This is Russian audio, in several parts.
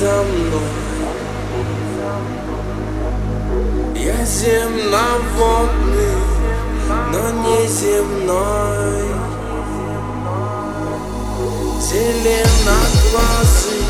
за мной Я земноводный, но не земной. Зеленоглазый,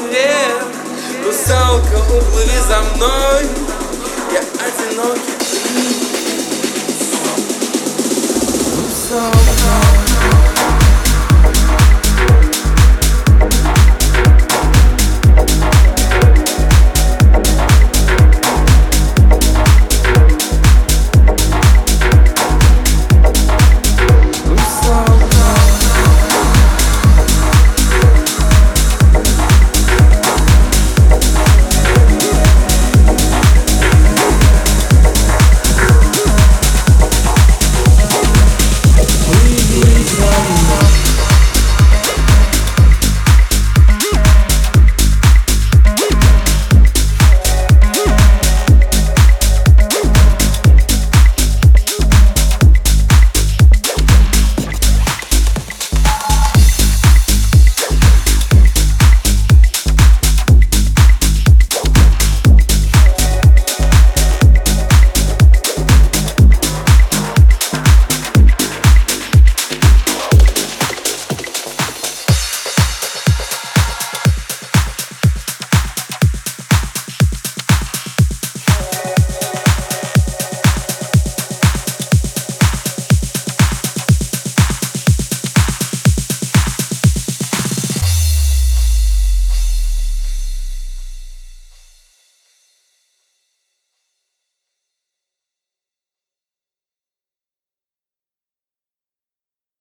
вверх Русалка, уплыви за мной. Я одинокий. Русалка